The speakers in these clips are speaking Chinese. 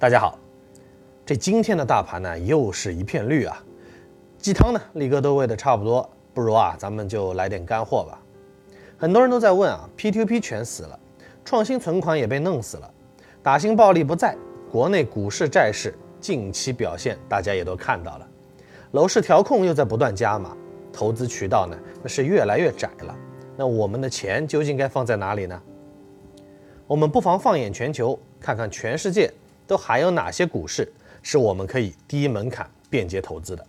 大家好，这今天的大盘呢，又是一片绿啊。鸡汤呢，力哥都喂的差不多，不如啊，咱们就来点干货吧。很多人都在问啊，P2P 全死了，创新存款也被弄死了，打新暴利不在，国内股市债市近期表现大家也都看到了，楼市调控又在不断加码，投资渠道呢，那是越来越窄了。那我们的钱究竟该放在哪里呢？我们不妨放眼全球，看看全世界都还有哪些股市是我们可以低门槛便捷投资的。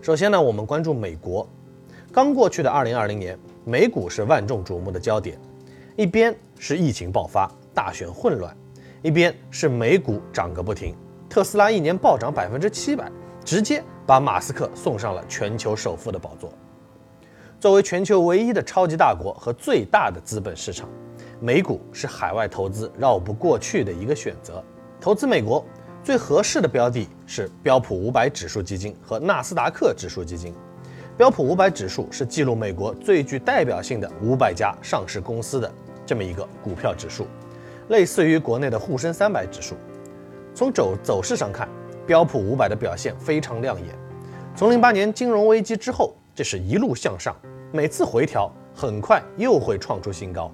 首先呢，我们关注美国。刚过去的2020年，美股是万众瞩目的焦点。一边是疫情爆发、大选混乱，一边是美股涨个不停。特斯拉一年暴涨百分之七百，直接把马斯克送上了全球首富的宝座。作为全球唯一的超级大国和最大的资本市场。美股是海外投资绕不过去的一个选择。投资美国最合适的标的是标普五百指数基金和纳斯达克指数基金。标普五百指数是记录美国最具代表性的五百家上市公司的这么一个股票指数，类似于国内的沪深三百指数。从走走势上看，标普五百的表现非常亮眼。从零八年金融危机之后，这是一路向上，每次回调很快又会创出新高。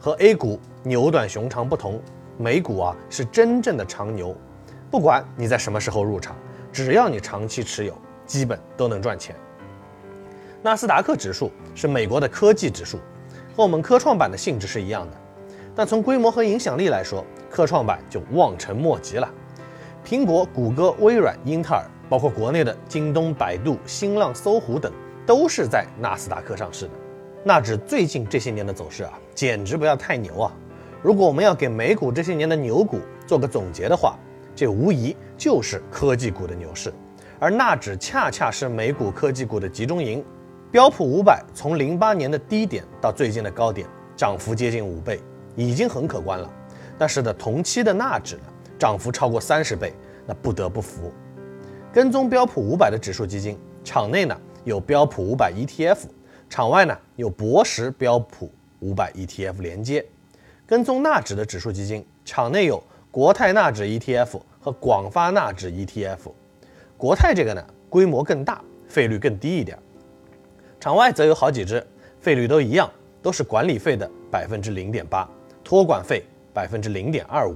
和 A 股牛短熊长不同，美股啊是真正的长牛。不管你在什么时候入场，只要你长期持有，基本都能赚钱。纳斯达克指数是美国的科技指数，和我们科创板的性质是一样的。但从规模和影响力来说，科创板就望尘莫及了。苹果、谷歌、微软、英特尔，包括国内的京东、百度、新浪、搜狐等，都是在纳斯达克上市的。纳指最近这些年的走势啊，简直不要太牛啊！如果我们要给美股这些年的牛股做个总结的话，这无疑就是科技股的牛市，而纳指恰恰是美股科技股的集中营。标普五百从零八年的低点到最近的高点，涨幅接近五倍，已经很可观了。但是呢，同期的纳指呢，涨幅超过三十倍，那不得不服。跟踪标普五百的指数基金，场内呢有标普五百 ETF。场外呢有博时标普五百 ETF 连接，跟踪纳指的指数基金，场内有国泰纳指 ETF 和广发纳指 ETF。国泰这个呢规模更大，费率更低一点。场外则有好几只，费率都一样，都是管理费的百分之零点八，托管费百分之零点二五。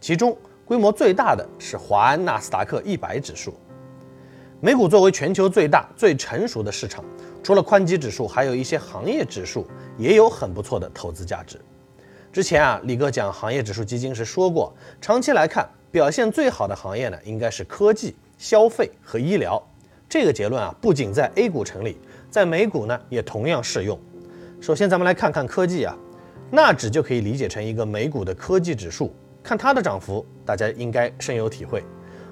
其中规模最大的是华安纳斯达克一百指数。美股作为全球最大、最成熟的市场。除了宽基指数，还有一些行业指数也有很不错的投资价值。之前啊，李哥讲行业指数基金时说过，长期来看表现最好的行业呢，应该是科技、消费和医疗。这个结论啊，不仅在 A 股成立，在美股呢也同样适用。首先，咱们来看看科技啊，纳指就可以理解成一个美股的科技指数，看它的涨幅，大家应该深有体会。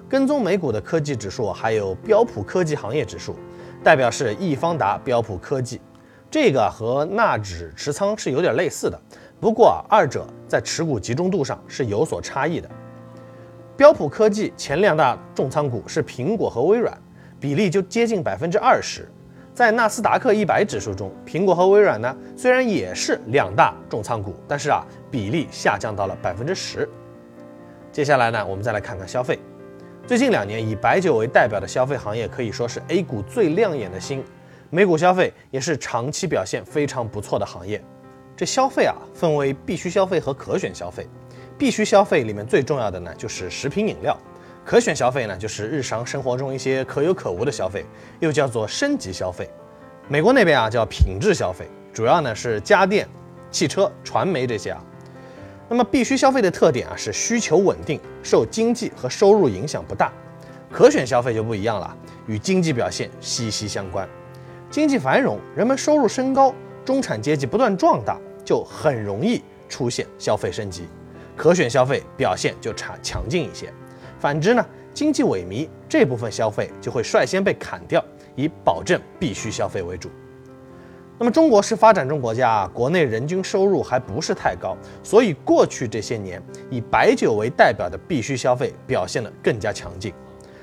跟踪美股的科技指数，还有标普科技行业指数。代表是易方达标普科技，这个和纳指持仓是有点类似的，不过二者在持股集中度上是有所差异的。标普科技前两大重仓股是苹果和微软，比例就接近百分之二十。在纳斯达克一百指数中，苹果和微软呢虽然也是两大重仓股，但是啊比例下降到了百分之十。接下来呢，我们再来看看消费。最近两年，以白酒为代表的消费行业可以说是 A 股最亮眼的星，美股消费也是长期表现非常不错的行业。这消费啊，分为必需消费和可选消费。必须消费里面最重要的呢，就是食品饮料；可选消费呢，就是日常生活中一些可有可无的消费，又叫做升级消费。美国那边啊叫品质消费，主要呢是家电、汽车、传媒这些啊。那么必须消费的特点啊是需求稳定，受经济和收入影响不大。可选消费就不一样了，与经济表现息息相关。经济繁荣，人们收入升高，中产阶级不断壮大，就很容易出现消费升级，可选消费表现就差强劲一些。反之呢，经济萎靡，这部分消费就会率先被砍掉，以保证必须消费为主。那么中国是发展中国家啊，国内人均收入还不是太高，所以过去这些年以白酒为代表的必须消费表现得更加强劲。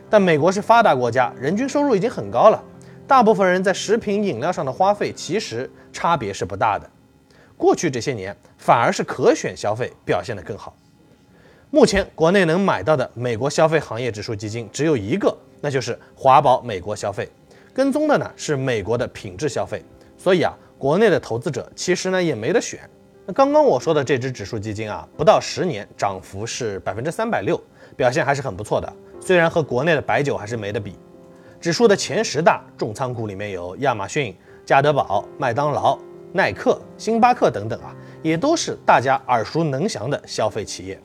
但美国是发达国家，人均收入已经很高了，大部分人在食品饮料上的花费其实差别是不大的。过去这些年反而是可选消费表现得更好。目前国内能买到的美国消费行业指数基金只有一个，那就是华宝美国消费，跟踪的呢是美国的品质消费。所以啊，国内的投资者其实呢也没得选。那刚刚我说的这只指数基金啊，不到十年涨幅是百分之三百六，表现还是很不错的。虽然和国内的白酒还是没得比。指数的前十大重仓股里面有亚马逊、加德堡、麦当劳、耐克、星巴克等等啊，也都是大家耳熟能详的消费企业。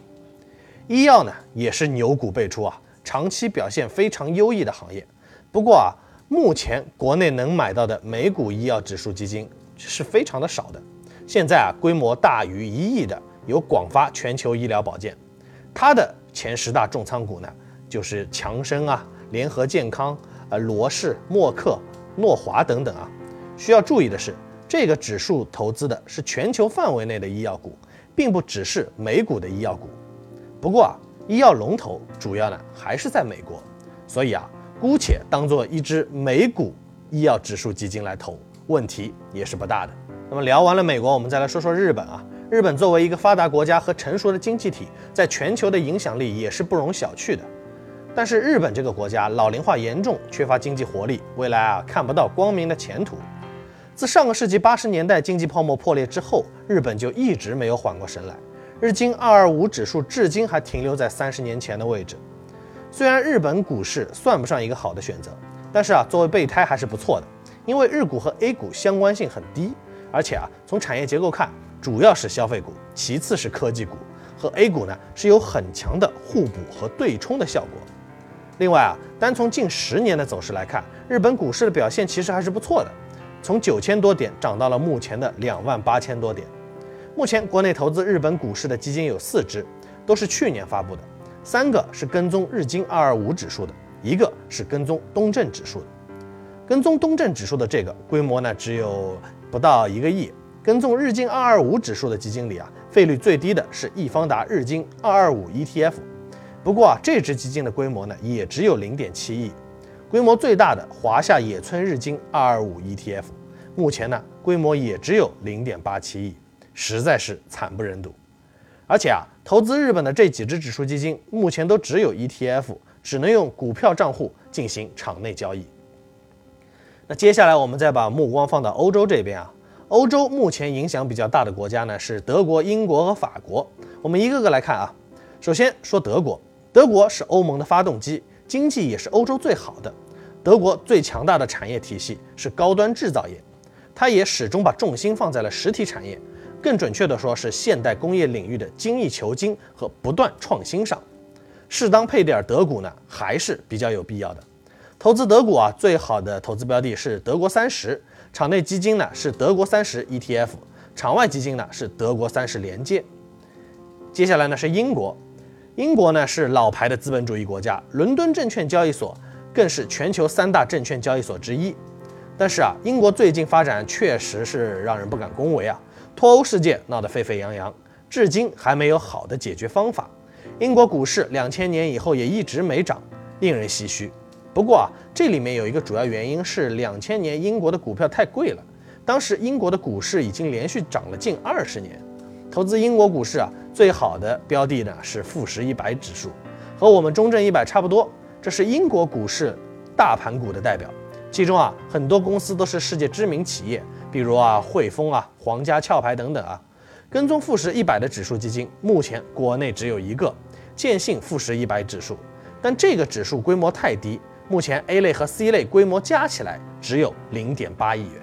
医药呢也是牛股辈出啊，长期表现非常优异的行业。不过啊，目前国内能买到的美股医药指数基金是非常的少的。现在啊，规模大于一亿的有广发全球医疗保健，它的前十大重仓股呢就是强生啊、联合健康、呃罗氏、默克、诺华等等啊。需要注意的是，这个指数投资的是全球范围内的医药股，并不只是美股的医药股。不过啊，医药龙头主要呢还是在美国，所以啊，姑且当做一只美股医药指数基金来投，问题也是不大的。那么聊完了美国，我们再来说说日本啊。日本作为一个发达国家和成熟的经济体，在全球的影响力也是不容小觑的。但是日本这个国家老龄化严重，缺乏经济活力，未来啊看不到光明的前途。自上个世纪八十年代经济泡沫破裂之后，日本就一直没有缓过神来。日经二二五指数至今还停留在三十年前的位置。虽然日本股市算不上一个好的选择，但是啊，作为备胎还是不错的。因为日股和 A 股相关性很低，而且啊，从产业结构看，主要是消费股，其次是科技股，和 A 股呢是有很强的互补和对冲的效果。另外啊，单从近十年的走势来看，日本股市的表现其实还是不错的，从九千多点涨到了目前的两万八千多点。目前国内投资日本股市的基金有四只，都是去年发布的，三个是跟踪日经二二五指数的，一个是跟踪东证指数的。跟踪东证指数的这个规模呢，只有不到一个亿。跟踪日经二二五指数的基金里啊，费率最低的是易方达日经二二五 ETF，不过啊，这只基金的规模呢，也只有零点七亿。规模最大的华夏野村日经二二五 ETF，目前呢，规模也只有零点八七亿。实在是惨不忍睹，而且啊，投资日本的这几只指数基金目前都只有 ETF，只能用股票账户进行场内交易。那接下来我们再把目光放到欧洲这边啊，欧洲目前影响比较大的国家呢是德国、英国和法国。我们一个个来看啊，首先说德国，德国是欧盟的发动机，经济也是欧洲最好的。德国最强大的产业体系是高端制造业，它也始终把重心放在了实体产业。更准确的说，是现代工业领域的精益求精和不断创新上，适当配点德股呢，还是比较有必要的。投资德股啊，最好的投资标的是德国三十，场内基金呢是德国三十 ETF，场外基金呢是德国三十连接。接下来呢是英国，英国呢是老牌的资本主义国家，伦敦证券交易所更是全球三大证券交易所之一。但是啊，英国最近发展确实是让人不敢恭维啊。脱欧事件闹得沸沸扬扬，至今还没有好的解决方法。英国股市两千年以后也一直没涨，令人唏嘘。不过啊，这里面有一个主要原因是两千年英国的股票太贵了，当时英国的股市已经连续涨了近二十年。投资英国股市啊，最好的标的呢是富时一百指数，和我们中证一百差不多，这是英国股市大盘股的代表。其中啊，很多公司都是世界知名企业。比如啊，汇丰啊，皇家壳牌等等啊，跟踪富时一百的指数基金，目前国内只有一个建信富时一百指数，但这个指数规模太低，目前 A 类和 C 类规模加起来只有零点八亿元。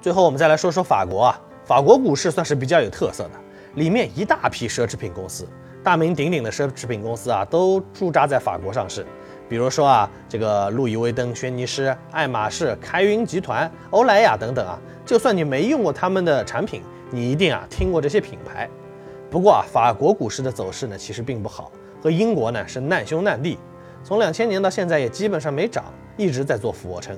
最后我们再来说说法国啊，法国股市算是比较有特色的，里面一大批奢侈品公司，大名鼎鼎的奢侈品公司啊，都驻扎在法国上市。比如说啊，这个路易威登、轩尼诗、爱马仕、开云集团、欧莱雅等等啊，就算你没用过他们的产品，你一定啊听过这些品牌。不过啊，法国股市的走势呢，其实并不好，和英国呢是难兄难弟。从两千年到现在也基本上没涨，一直在做俯卧撑。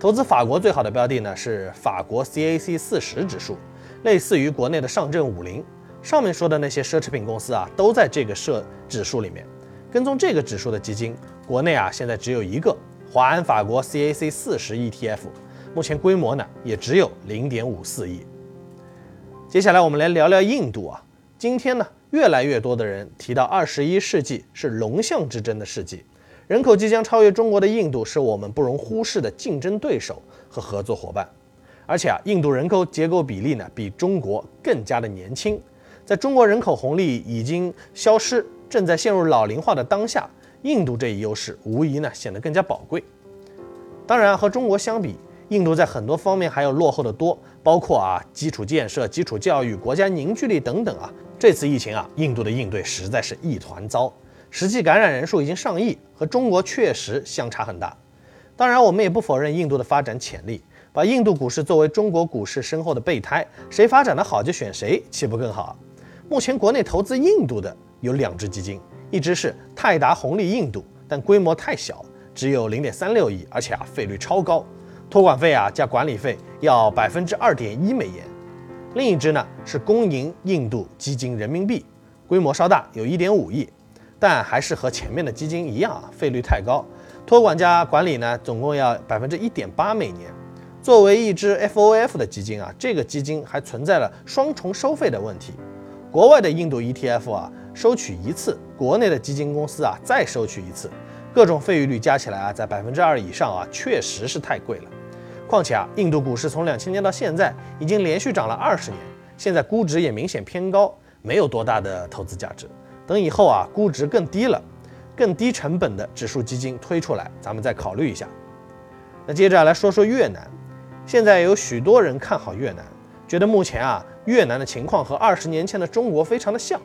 投资法国最好的标的呢是法国 CAC 四十指数，类似于国内的上证五零。上面说的那些奢侈品公司啊，都在这个设指数里面。跟踪这个指数的基金，国内啊现在只有一个华安法国 CAC 四十 ETF，目前规模呢也只有零点五四亿。接下来我们来聊聊印度啊，今天呢越来越多的人提到二十一世纪是龙象之争的世纪，人口即将超越中国的印度是我们不容忽视的竞争对手和合作伙伴。而且啊，印度人口结构比例呢比中国更加的年轻，在中国人口红利已经消失、正在陷入老龄化的当下，印度这一优势无疑呢显得更加宝贵。当然，和中国相比，印度在很多方面还要落后的多，包括啊基础建设、基础教育、国家凝聚力等等啊。这次疫情啊，印度的应对实在是一团糟，实际感染人数已经上亿，和中国确实相差很大。当然，我们也不否认印度的发展潜力，把印度股市作为中国股市身后的备胎，谁发展的好就选谁，岂不更好？目前国内投资印度的有两只基金，一只是泰达红利印度，但规模太小，只有零点三六亿，而且啊费率超高。托管费啊加管理费要百分之二点一美元，另一支呢是公营印度基金人民币，规模稍大，有一点五亿，但还是和前面的基金一样啊，费率太高，托管加管理呢总共要百分之一点八每年。作为一支 FOF 的基金啊，这个基金还存在了双重收费的问题，国外的印度 ETF 啊收取一次，国内的基金公司啊再收取一次，各种费率加起来啊在百分之二以上啊，确实是太贵了。况且啊，印度股市从两千年到现在已经连续涨了二十年，现在估值也明显偏高，没有多大的投资价值。等以后啊，估值更低了，更低成本的指数基金推出来，咱们再考虑一下。那接着来说说越南，现在有许多人看好越南，觉得目前啊，越南的情况和二十年前的中国非常的像。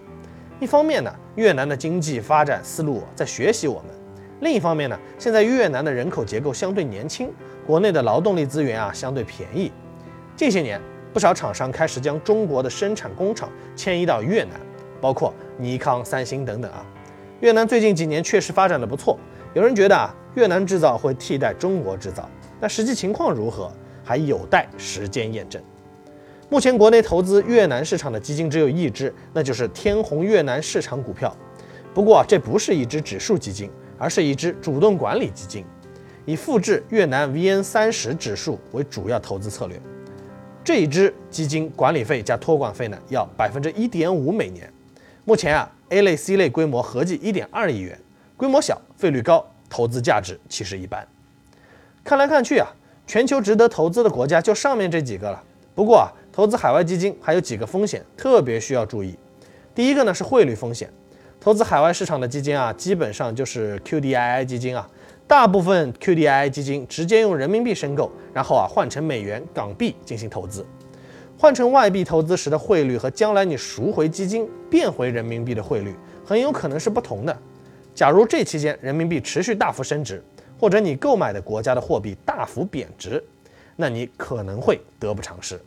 一方面呢，越南的经济发展思路在学习我们；另一方面呢，现在越南的人口结构相对年轻。国内的劳动力资源啊相对便宜，近些年不少厂商开始将中国的生产工厂迁移到越南，包括尼康、三星等等啊。越南最近几年确实发展的不错，有人觉得啊越南制造会替代中国制造，但实际情况如何还有待时间验证。目前国内投资越南市场的基金只有一只，那就是天弘越南市场股票。不过这不是一只指数基金，而是一只主动管理基金。以复制越南 VN 三十指数为主要投资策略，这一支基金管理费加托管费呢，要百分之一点五每年。目前啊，A 类、C 类规模合计一点二亿元，规模小，费率高，投资价值其实一般。看来看去啊，全球值得投资的国家就上面这几个了。不过啊，投资海外基金还有几个风险，特别需要注意。第一个呢是汇率风险，投资海外市场的基金啊，基本上就是 QDII 基金啊。大部分 QDII 基金直接用人民币申购，然后啊换成美元、港币进行投资。换成外币投资时的汇率和将来你赎回基金变回人民币的汇率很有可能是不同的。假如这期间人民币持续大幅升值，或者你购买的国家的货币大幅贬值，那你可能会得不偿失。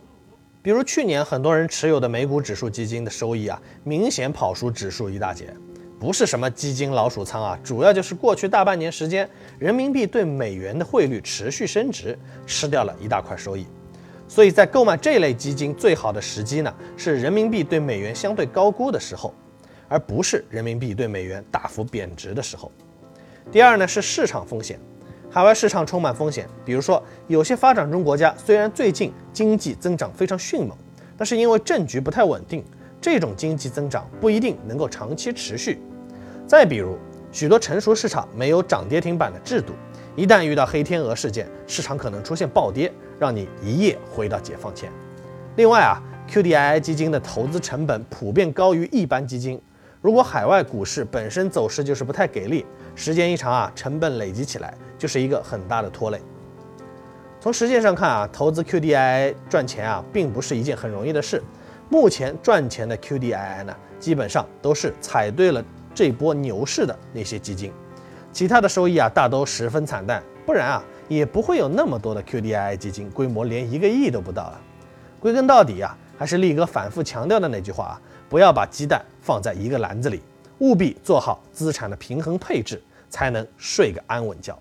比如去年很多人持有的美股指数基金的收益啊，明显跑输指数一大截。不是什么基金老鼠仓啊，主要就是过去大半年时间，人民币对美元的汇率持续升值，吃掉了一大块收益。所以在购买这类基金最好的时机呢，是人民币对美元相对高估的时候，而不是人民币对美元大幅贬值的时候。第二呢是市场风险，海外市场充满风险，比如说有些发展中国家虽然最近经济增长非常迅猛，但是因为政局不太稳定。这种经济增长不一定能够长期持续。再比如，许多成熟市场没有涨跌停板的制度，一旦遇到黑天鹅事件，市场可能出现暴跌，让你一夜回到解放前。另外啊，QDII 基金的投资成本普遍高于一般基金。如果海外股市本身走势就是不太给力，时间一长啊，成本累积起来就是一个很大的拖累。从实践上看啊，投资 QDII 赚钱啊，并不是一件很容易的事。目前赚钱的 QDII 呢，基本上都是踩对了这波牛市的那些基金，其他的收益啊大都十分惨淡，不然啊也不会有那么多的 QDII 基金，规模连一个亿都不到了。归根到底啊，还是力哥反复强调的那句话啊，不要把鸡蛋放在一个篮子里，务必做好资产的平衡配置，才能睡个安稳觉。